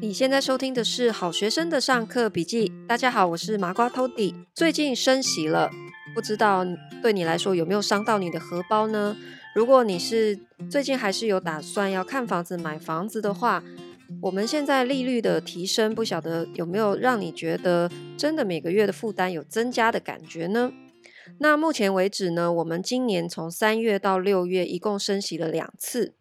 你现在收听的是好学生的上课笔记。大家好，我是麻瓜 Tody。最近升息了，不知道对你来说有没有伤到你的荷包呢？如果你是最近还是有打算要看房子、买房子的话，我们现在利率的提升，不晓得有没有让你觉得真的每个月的负担有增加的感觉呢？那目前为止呢，我们今年从三月到六月一共升息了两次。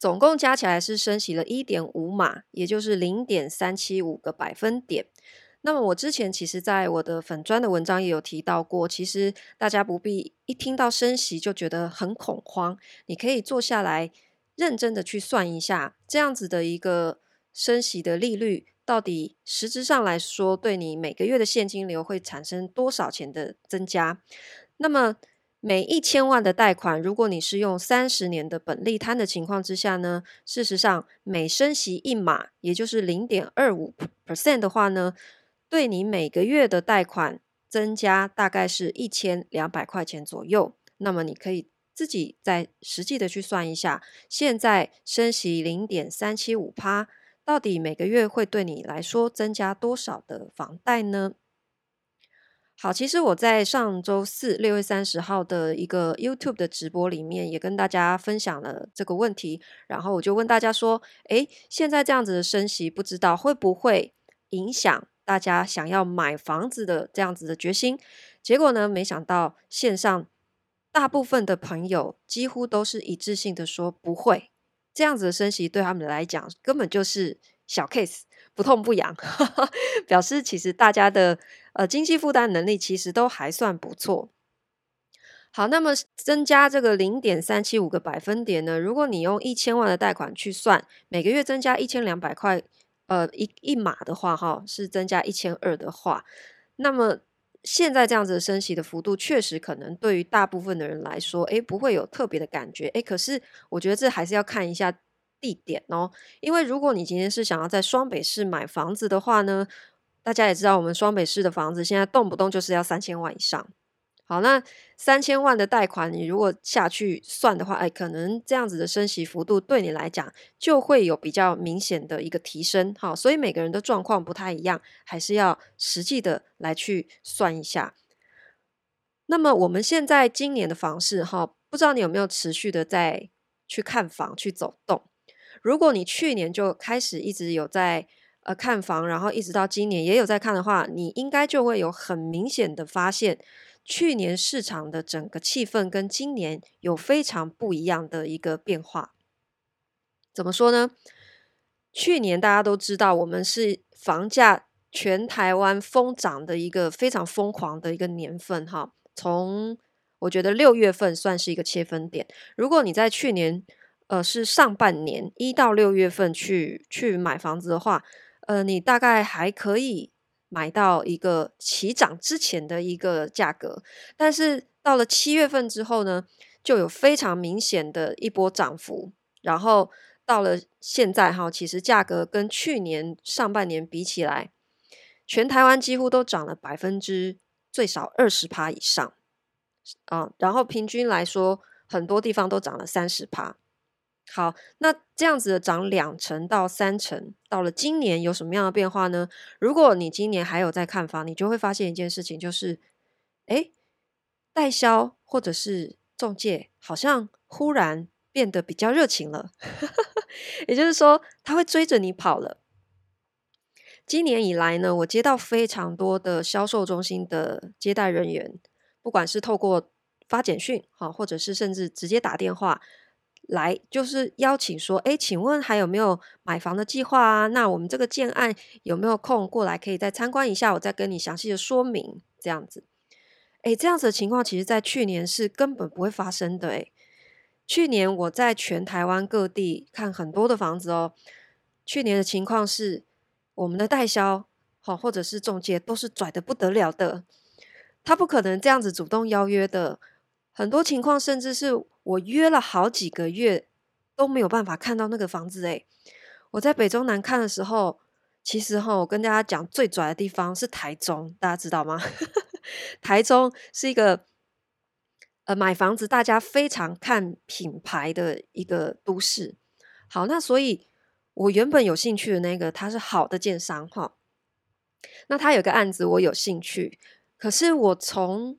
总共加起来是升息了一点五码，也就是零点三七五个百分点。那么我之前其实在我的粉专的文章也有提到过，其实大家不必一听到升息就觉得很恐慌，你可以坐下来认真的去算一下，这样子的一个升息的利率，到底实质上来说对你每个月的现金流会产生多少钱的增加？那么。每一千万的贷款，如果你是用三十年的本利摊的情况之下呢，事实上每升息一码，也就是零点二五 percent 的话呢，对你每个月的贷款增加大概是一千两百块钱左右。那么你可以自己再实际的去算一下，现在升息零点三七五趴，到底每个月会对你来说增加多少的房贷呢？好，其实我在上周四六月三十号的一个 YouTube 的直播里面，也跟大家分享了这个问题。然后我就问大家说：“诶，现在这样子的升息，不知道会不会影响大家想要买房子的这样子的决心？”结果呢，没想到线上大部分的朋友几乎都是一致性的说不会，这样子的升息对他们来讲根本就是小 case。不痛不痒，表示其实大家的呃经济负担能力其实都还算不错。好，那么增加这个零点三七五个百分点呢？如果你用一千万的贷款去算，每个月增加一千两百块，呃一一码的话，哈，是增加一千二的话，那么现在这样子的升息的幅度，确实可能对于大部分的人来说，诶，不会有特别的感觉，诶，可是我觉得这还是要看一下。地点哦，因为如果你今天是想要在双北市买房子的话呢，大家也知道我们双北市的房子现在动不动就是要三千万以上。好，那三千万的贷款，你如果下去算的话，哎，可能这样子的升息幅度对你来讲就会有比较明显的一个提升。好，所以每个人的状况不太一样，还是要实际的来去算一下。那么我们现在今年的房市哈，不知道你有没有持续的在去看房去走动？如果你去年就开始一直有在看房，然后一直到今年也有在看的话，你应该就会有很明显的发现，去年市场的整个气氛跟今年有非常不一样的一个变化。怎么说呢？去年大家都知道，我们是房价全台湾疯涨的一个非常疯狂的一个年份哈。从我觉得六月份算是一个切分点。如果你在去年，呃，是上半年一到六月份去去买房子的话，呃，你大概还可以买到一个起涨之前的一个价格，但是到了七月份之后呢，就有非常明显的一波涨幅，然后到了现在哈，其实价格跟去年上半年比起来，全台湾几乎都涨了百分之最少二十趴以上啊，然后平均来说，很多地方都涨了三十趴。好，那这样子的涨两成到三成，到了今年有什么样的变化呢？如果你今年还有在看房，你就会发现一件事情，就是，诶，代销或者是中介好像忽然变得比较热情了，也就是说，他会追着你跑了。今年以来呢，我接到非常多的销售中心的接待人员，不管是透过发简讯，好，或者是甚至直接打电话。来就是邀请说，诶，请问还有没有买房的计划啊？那我们这个建案有没有空过来可以再参观一下？我再跟你详细的说明这样子。诶，这样子的情况，其实在去年是根本不会发生的。诶，去年我在全台湾各地看很多的房子哦。去年的情况是，我们的代销好或者是中介都是拽得不得了的，他不可能这样子主动邀约的。很多情况甚至是我约了好几个月都没有办法看到那个房子诶，我在北中南看的时候，其实哈，我跟大家讲最拽的地方是台中，大家知道吗？台中是一个呃买房子大家非常看品牌的一个都市。好，那所以我原本有兴趣的那个，他是好的建商哈。那他有个案子我有兴趣，可是我从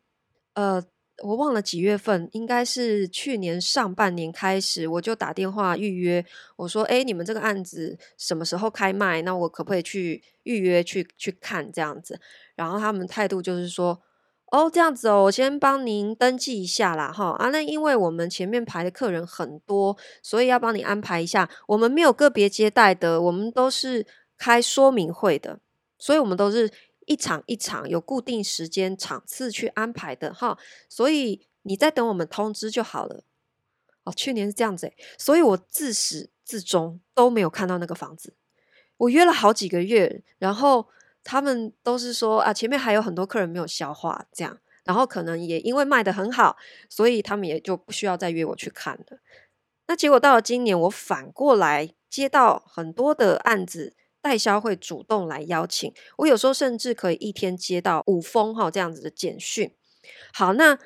呃。我忘了几月份，应该是去年上半年开始，我就打电话预约。我说：“诶，你们这个案子什么时候开卖？那我可不可以去预约去去看这样子？”然后他们态度就是说：“哦，这样子哦，我先帮您登记一下啦，哈啊，那因为我们前面排的客人很多，所以要帮你安排一下。我们没有个别接待的，我们都是开说明会的，所以我们都是。”一场一场有固定时间场次去安排的哈，所以你在等我们通知就好了。哦，去年是这样子，所以我自始至终都没有看到那个房子。我约了好几个月，然后他们都是说啊，前面还有很多客人没有消化这样，然后可能也因为卖得很好，所以他们也就不需要再约我去看了。那结果到了今年，我反过来接到很多的案子。代销会主动来邀请我，有时候甚至可以一天接到五封哈这样子的简讯。好，那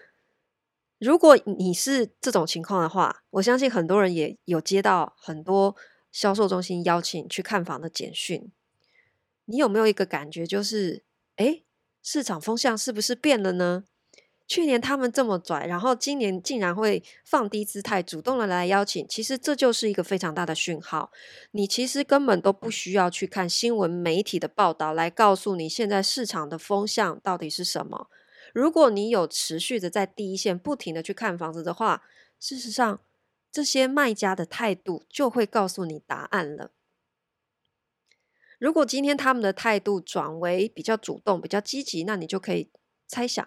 如果你是这种情况的话，我相信很多人也有接到很多销售中心邀请去看房的简讯。你有没有一个感觉，就是诶，市场风向是不是变了呢？去年他们这么拽，然后今年竟然会放低姿态，主动的来邀请，其实这就是一个非常大的讯号。你其实根本都不需要去看新闻媒体的报道来告诉你现在市场的风向到底是什么。如果你有持续的在第一线不停的去看房子的话，事实上这些卖家的态度就会告诉你答案了。如果今天他们的态度转为比较主动、比较积极，那你就可以猜想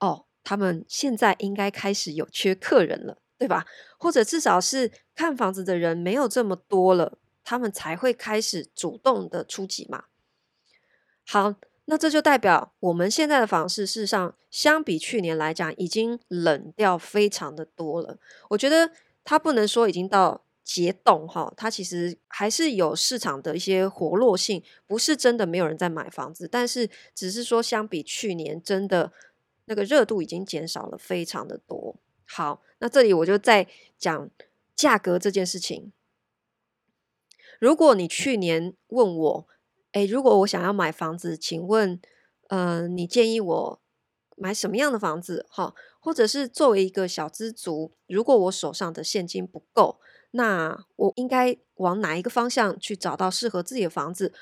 哦。他们现在应该开始有缺客人了，对吧？或者至少是看房子的人没有这么多了，他们才会开始主动的出击嘛。好，那这就代表我们现在的房市，事实上相比去年来讲，已经冷掉非常的多了。我觉得它不能说已经到结冻哈，它其实还是有市场的一些活络性，不是真的没有人在买房子，但是只是说相比去年真的。那个热度已经减少了非常的多。好，那这里我就再讲价格这件事情。如果你去年问我，诶，如果我想要买房子，请问，呃，你建议我买什么样的房子？哈，或者是作为一个小资族，如果我手上的现金不够，那我应该往哪一个方向去找到适合自己的房子？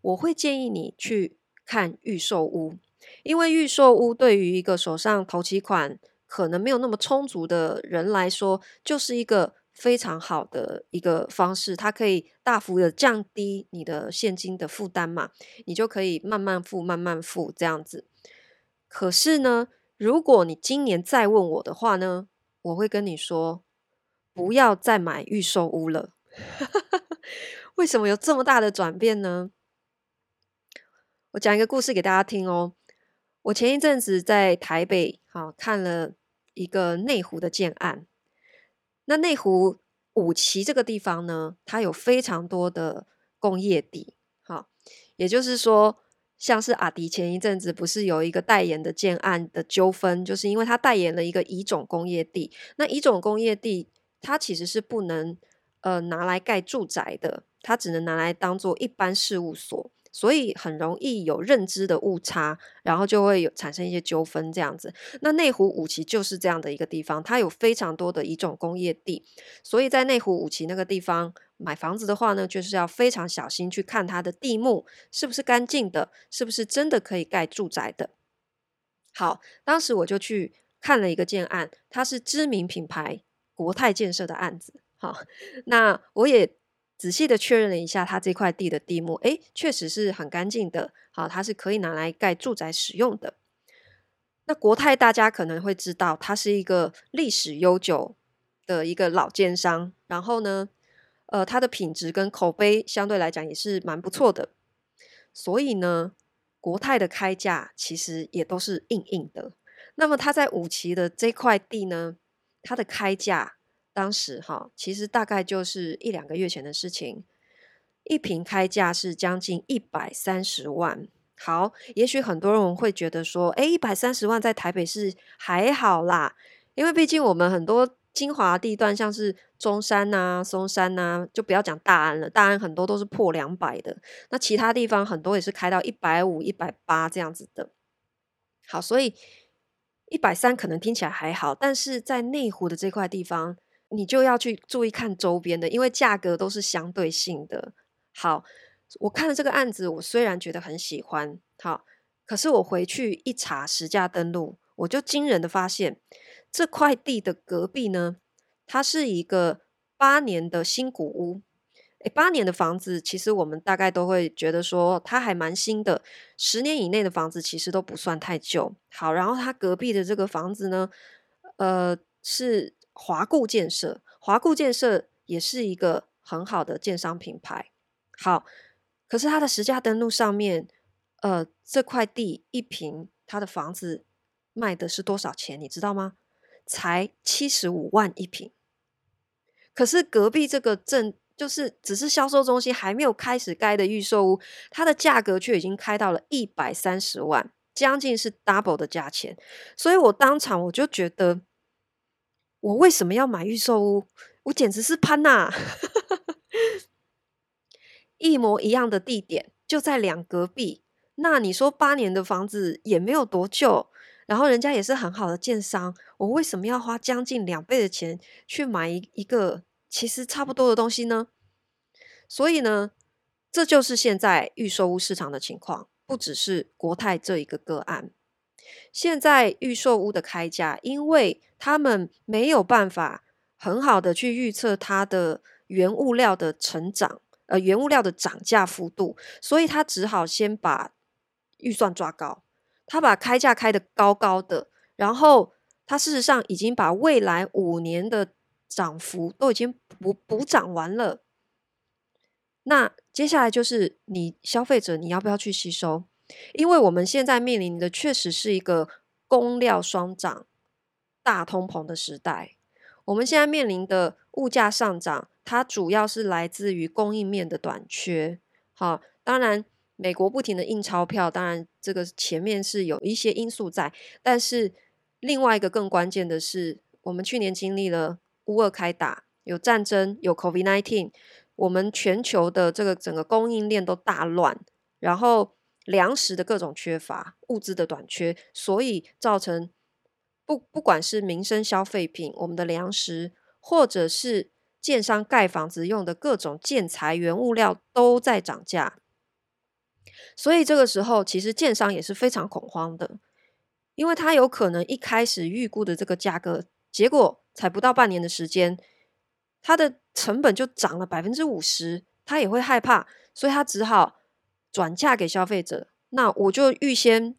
我会建议你去看预售屋。因为预售屋对于一个手上头期款可能没有那么充足的人来说，就是一个非常好的一个方式。它可以大幅的降低你的现金的负担嘛，你就可以慢慢付、慢慢付这样子。可是呢，如果你今年再问我的话呢，我会跟你说，不要再买预售屋了。为什么有这么大的转变呢？我讲一个故事给大家听哦。我前一阵子在台北，好看了一个内湖的建案。那内湖五期这个地方呢，它有非常多的工业地，好，也就是说，像是阿迪前一阵子不是有一个代言的建案的纠纷，就是因为他代言了一个乙种工业地。那乙种工业地，它其实是不能呃拿来盖住宅的，它只能拿来当做一般事务所。所以很容易有认知的误差，然后就会有产生一些纠纷这样子。那内湖五期就是这样的一个地方，它有非常多的一种工业地，所以在内湖五期那个地方买房子的话呢，就是要非常小心去看它的地目是不是干净的，是不是真的可以盖住宅的。好，当时我就去看了一个建案，它是知名品牌国泰建设的案子。好，那我也。仔细的确认了一下，他这块地的地目，诶，确实是很干净的，好，它是可以拿来盖住宅使用的。那国泰大家可能会知道，它是一个历史悠久的一个老建商，然后呢，呃，它的品质跟口碑相对来讲也是蛮不错的，所以呢，国泰的开价其实也都是硬硬的。那么它在五期的这块地呢，它的开价。当时哈，其实大概就是一两个月前的事情，一瓶开价是将近一百三十万。好，也许很多人会觉得说，诶，一百三十万在台北市还好啦，因为毕竟我们很多精华地段，像是中山呐、啊、松山呐、就不要讲大安了。大安很多都是破两百的，那其他地方很多也是开到一百五、一百八这样子的。好，所以一百三可能听起来还好，但是在内湖的这块地方，你就要去注意看周边的，因为价格都是相对性的。好，我看了这个案子，我虽然觉得很喜欢，好，可是我回去一查实价登录，我就惊人的发现。这块地的隔壁呢，它是一个八年的新古屋。诶，八年的房子，其实我们大概都会觉得说它还蛮新的。十年以内的房子其实都不算太旧。好，然后它隔壁的这个房子呢，呃，是华固建设。华固建设也是一个很好的建商品牌。好，可是它的实价登录上面，呃，这块地一平，它的房子卖的是多少钱？你知道吗？才七十五万一平，可是隔壁这个镇就是只是销售中心还没有开始盖的预售屋，它的价格却已经开到了一百三十万，将近是 double 的价钱。所以我当场我就觉得，我为什么要买预售屋？我简直是潘娜！一模一样的地点就在两隔壁，那你说八年的房子也没有多旧。然后人家也是很好的建商，我为什么要花将近两倍的钱去买一一个其实差不多的东西呢？所以呢，这就是现在预售屋市场的情况，不只是国泰这一个个案。现在预售屋的开价，因为他们没有办法很好的去预测它的原物料的成长，呃，原物料的涨价幅度，所以他只好先把预算抓高。他把开价开得高高的，然后他事实上已经把未来五年的涨幅都已经补补涨完了。那接下来就是你消费者你要不要去吸收？因为我们现在面临的确实是一个工料双涨、大通膨的时代。我们现在面临的物价上涨，它主要是来自于供应面的短缺。好，当然。美国不停的印钞票，当然这个前面是有一些因素在，但是另外一个更关键的是，我们去年经历了乌俄开打，有战争，有 COVID-19，我们全球的这个整个供应链都大乱，然后粮食的各种缺乏，物资的短缺，所以造成不不管是民生消费品，我们的粮食，或者是建商盖房子用的各种建材原物料都在涨价。所以这个时候，其实建商也是非常恐慌的，因为他有可能一开始预估的这个价格，结果才不到半年的时间，他的成本就涨了百分之五十，他也会害怕，所以他只好转嫁给消费者。那我就预先。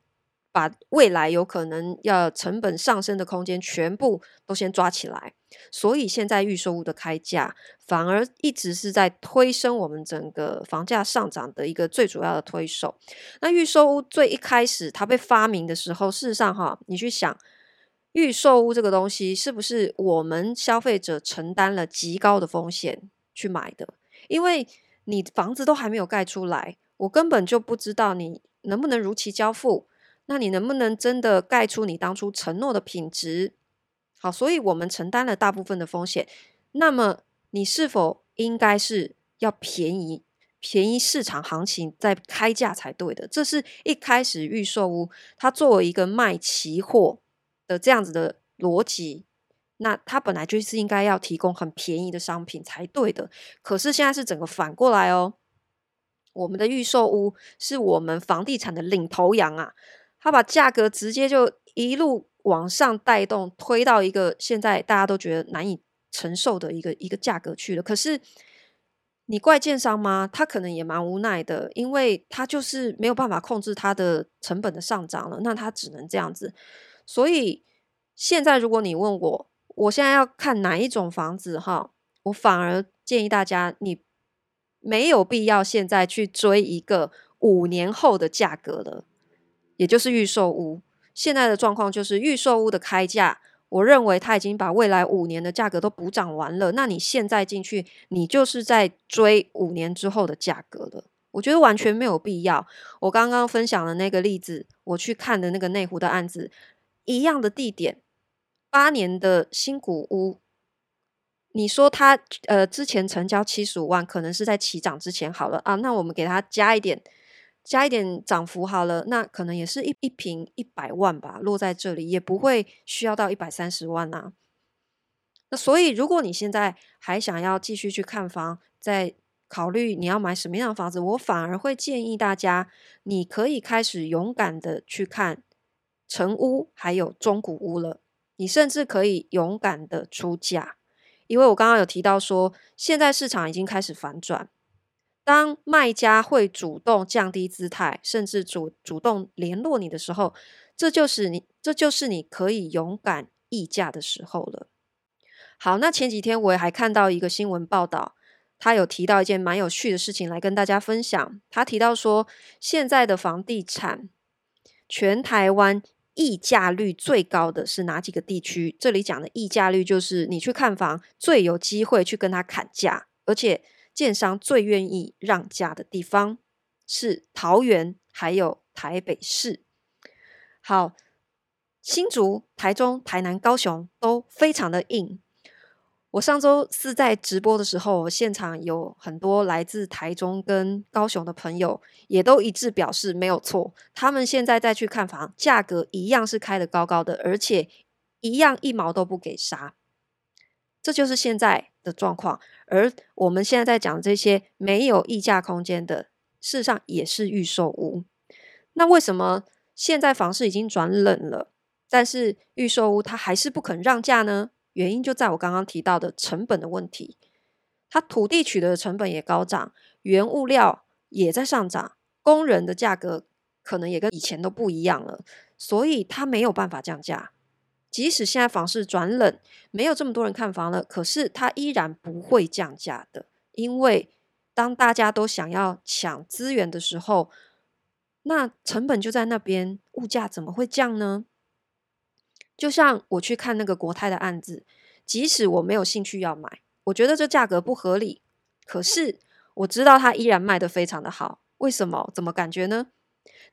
把未来有可能要成本上升的空间全部都先抓起来，所以现在预售屋的开价反而一直是在推升我们整个房价上涨的一个最主要的推手。那预售屋最一开始它被发明的时候，事实上哈，你去想预售屋这个东西是不是我们消费者承担了极高的风险去买的？因为你房子都还没有盖出来，我根本就不知道你能不能如期交付。那你能不能真的盖出你当初承诺的品质？好，所以我们承担了大部分的风险。那么你是否应该是要便宜，便宜市场行情再开价才对的？这是一开始预售屋它作为一个卖期货的这样子的逻辑，那它本来就是应该要提供很便宜的商品才对的。可是现在是整个反过来哦，我们的预售屋是我们房地产的领头羊啊。他把价格直接就一路往上带动，推到一个现在大家都觉得难以承受的一个一个价格去了。可是你怪建商吗？他可能也蛮无奈的，因为他就是没有办法控制他的成本的上涨了，那他只能这样子。所以现在如果你问我，我现在要看哪一种房子哈，我反而建议大家，你没有必要现在去追一个五年后的价格了。也就是预售屋，现在的状况就是预售屋的开价，我认为它已经把未来五年的价格都补涨完了。那你现在进去，你就是在追五年之后的价格了。我觉得完全没有必要。我刚刚分享的那个例子，我去看的那个内湖的案子，一样的地点，八年的新古屋，你说他呃之前成交七十五万，可能是在起涨之前好了啊，那我们给他加一点，加一点涨幅好了，那可能也是一一平一百万吧，落在这里也不会需要到一百三十万呐、啊。那所以如果你现在还想要继续去看房，在考虑你要买什么样的房子，我反而会建议大家，你可以开始勇敢的去看成屋还有中古屋了，你甚至可以勇敢的出价。因为我刚刚有提到说，现在市场已经开始反转，当卖家会主动降低姿态，甚至主主动联络你的时候，这就是你，这就是你可以勇敢议价的时候了。好，那前几天我也还看到一个新闻报道，他有提到一件蛮有趣的事情来跟大家分享。他提到说，现在的房地产，全台湾。溢价率最高的是哪几个地区？这里讲的溢价率就是你去看房最有机会去跟他砍价，而且建商最愿意让价的地方是桃园，还有台北市。好，新竹、台中、台南、高雄都非常的硬。我上周四在直播的时候，现场有很多来自台中跟高雄的朋友，也都一致表示没有错。他们现在再去看房，价格一样是开得高高的，而且一样一毛都不给杀。这就是现在的状况。而我们现在在讲这些没有溢价空间的，事实上也是预售屋。那为什么现在房市已经转冷了，但是预售屋它还是不肯让价呢？原因就在我刚刚提到的成本的问题，它土地取得的成本也高涨，原物料也在上涨，工人的价格可能也跟以前都不一样了，所以它没有办法降价。即使现在房市转冷，没有这么多人看房了，可是它依然不会降价的，因为当大家都想要抢资源的时候，那成本就在那边，物价怎么会降呢？就像我去看那个国泰的案子，即使我没有兴趣要买，我觉得这价格不合理，可是我知道它依然卖得非常的好。为什么？怎么感觉呢？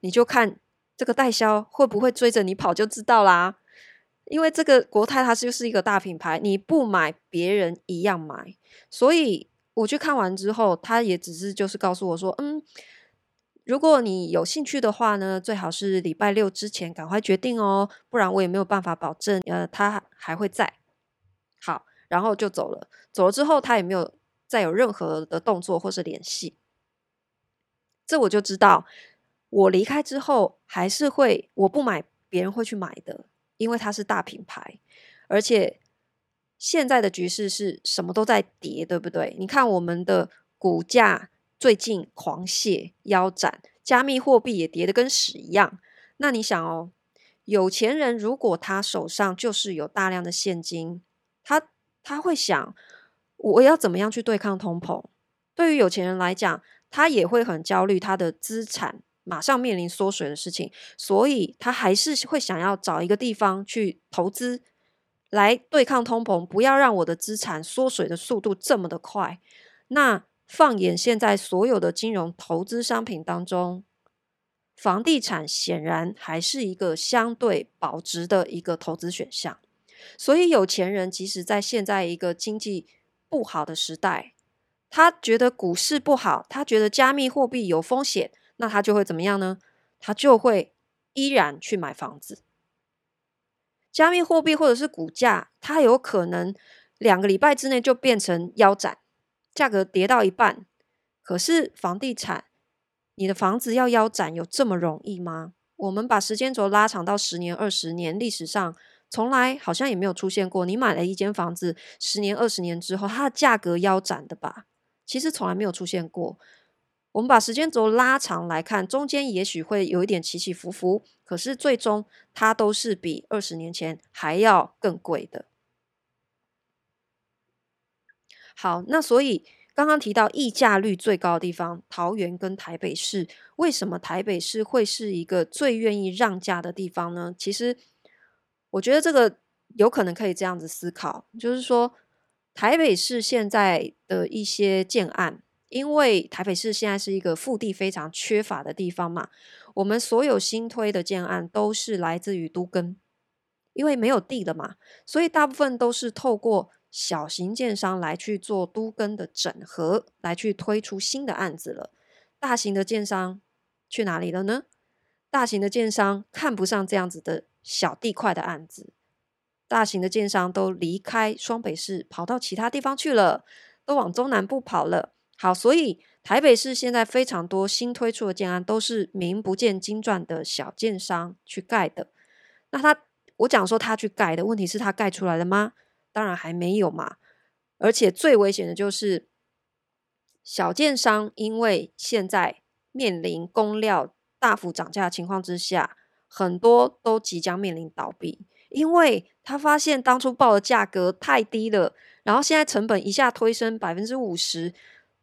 你就看这个代销会不会追着你跑就知道啦。因为这个国泰它就是一个大品牌，你不买别人一样买，所以我去看完之后，他也只是就是告诉我说，嗯。如果你有兴趣的话呢，最好是礼拜六之前赶快决定哦，不然我也没有办法保证，呃，他还会在。好，然后就走了。走了之后，他也没有再有任何的动作或是联系。这我就知道，我离开之后还是会，我不买，别人会去买的，因为它是大品牌，而且现在的局势是什么都在跌，对不对？你看我们的股价。最近狂泻腰斩，加密货币也跌得跟屎一样。那你想哦，有钱人如果他手上就是有大量的现金，他他会想，我要怎么样去对抗通膨？对于有钱人来讲，他也会很焦虑，他的资产马上面临缩水的事情，所以他还是会想要找一个地方去投资，来对抗通膨，不要让我的资产缩水的速度这么的快。那放眼现在所有的金融投资商品当中，房地产显然还是一个相对保值的一个投资选项。所以有钱人即使在现在一个经济不好的时代，他觉得股市不好，他觉得加密货币有风险，那他就会怎么样呢？他就会依然去买房子。加密货币或者是股价，它有可能两个礼拜之内就变成腰斩。价格跌到一半，可是房地产，你的房子要腰斩有这么容易吗？我们把时间轴拉长到十年、二十年，历史上从来好像也没有出现过。你买了一间房子，十年、二十年之后，它的价格腰斩的吧？其实从来没有出现过。我们把时间轴拉长来看，中间也许会有一点起起伏伏，可是最终它都是比二十年前还要更贵的。好，那所以刚刚提到溢价率最高的地方，桃园跟台北市，为什么台北市会是一个最愿意让价的地方呢？其实我觉得这个有可能可以这样子思考，就是说台北市现在的一些建案，因为台北市现在是一个腹地非常缺乏的地方嘛，我们所有新推的建案都是来自于都更，因为没有地了嘛，所以大部分都是透过。小型建商来去做都更的整合，来去推出新的案子了。大型的建商去哪里了呢？大型的建商看不上这样子的小地块的案子，大型的建商都离开双北市，跑到其他地方去了，都往中南部跑了。好，所以台北市现在非常多新推出的建案，都是名不见经传的小建商去盖的。那他，我讲说他去盖的问题是他盖出来了吗？当然还没有嘛，而且最危险的就是小建商，因为现在面临工料大幅涨价的情况之下，很多都即将面临倒闭，因为他发现当初报的价格太低了，然后现在成本一下推升百分之五十，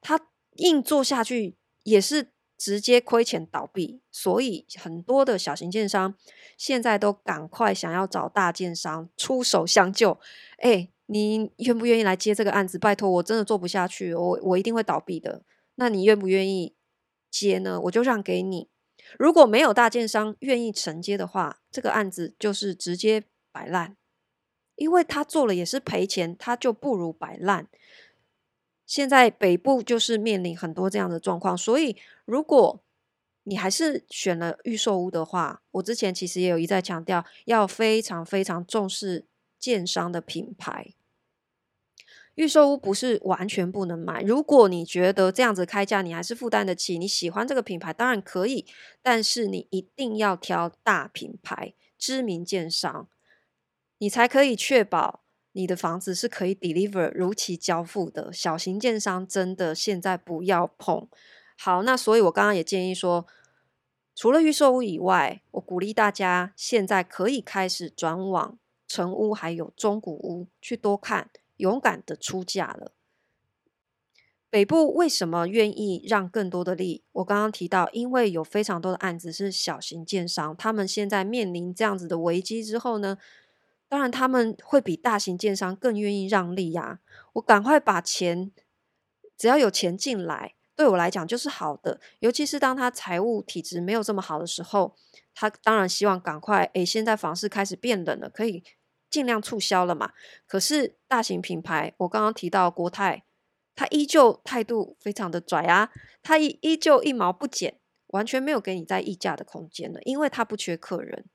他硬做下去也是直接亏钱倒闭，所以很多的小型建商现在都赶快想要找大建商出手相救。哎，你愿不愿意来接这个案子？拜托，我真的做不下去，我我一定会倒闭的。那你愿不愿意接呢？我就让给你。如果没有大建商愿意承接的话，这个案子就是直接摆烂，因为他做了也是赔钱，他就不如摆烂。现在北部就是面临很多这样的状况，所以如果你还是选了预售屋的话，我之前其实也有一再强调，要非常非常重视建商的品牌。预售屋不是完全不能买，如果你觉得这样子开价你还是负担得起，你喜欢这个品牌，当然可以，但是你一定要挑大品牌、知名建商，你才可以确保。你的房子是可以 deliver 如期交付的，小型建商真的现在不要碰。好，那所以我刚刚也建议说，除了预售屋以外，我鼓励大家现在可以开始转往成屋还有中古屋去多看，勇敢的出价了。北部为什么愿意让更多的利？我刚刚提到，因为有非常多的案子是小型建商，他们现在面临这样子的危机之后呢，当然，他们会比大型建商更愿意让利呀。我赶快把钱，只要有钱进来，对我来讲就是好的。尤其是当他财务体质没有这么好的时候，他当然希望赶快。诶，现在房市开始变冷了，可以尽量促销了嘛。可是大型品牌，我刚刚提到国泰，他依旧态度非常的拽啊，他依依旧一毛不减，完全没有给你在议价的空间了，因为他不缺客人。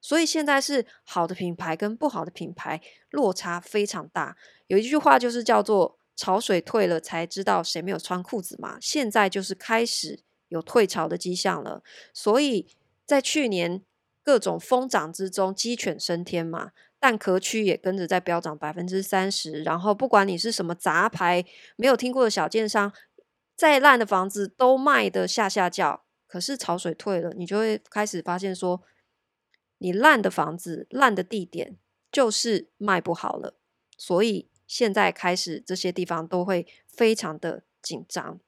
所以现在是好的品牌跟不好的品牌落差非常大。有一句话就是叫做“潮水退了才知道谁没有穿裤子”嘛。现在就是开始有退潮的迹象了。所以在去年各种疯涨之中，鸡犬升天嘛，蛋壳区也跟着在飙涨百分之三十。然后不管你是什么杂牌，没有听过的小建商，再烂的房子都卖得下下叫。可是潮水退了，你就会开始发现说。你烂的房子、烂的地点，就是卖不好了。所以现在开始，这些地方都会非常的紧张。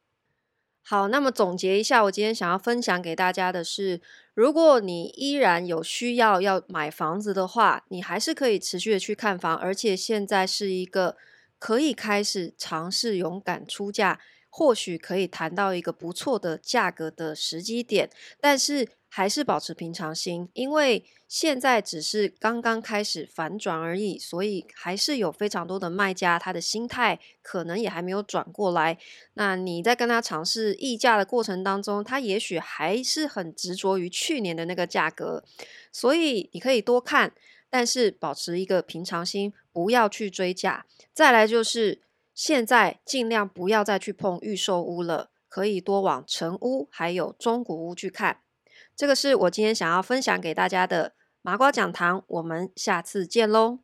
好，那么总结一下，我今天想要分享给大家的是：如果你依然有需要要买房子的话，你还是可以持续的去看房，而且现在是一个可以开始尝试勇敢出价，或许可以谈到一个不错的价格的时机点，但是。还是保持平常心，因为现在只是刚刚开始反转而已，所以还是有非常多的卖家，他的心态可能也还没有转过来。那你在跟他尝试议价的过程当中，他也许还是很执着于去年的那个价格，所以你可以多看，但是保持一个平常心，不要去追价。再来就是现在尽量不要再去碰预售屋了，可以多往成屋还有中古屋去看。这个是我今天想要分享给大家的麻瓜讲堂，我们下次见喽。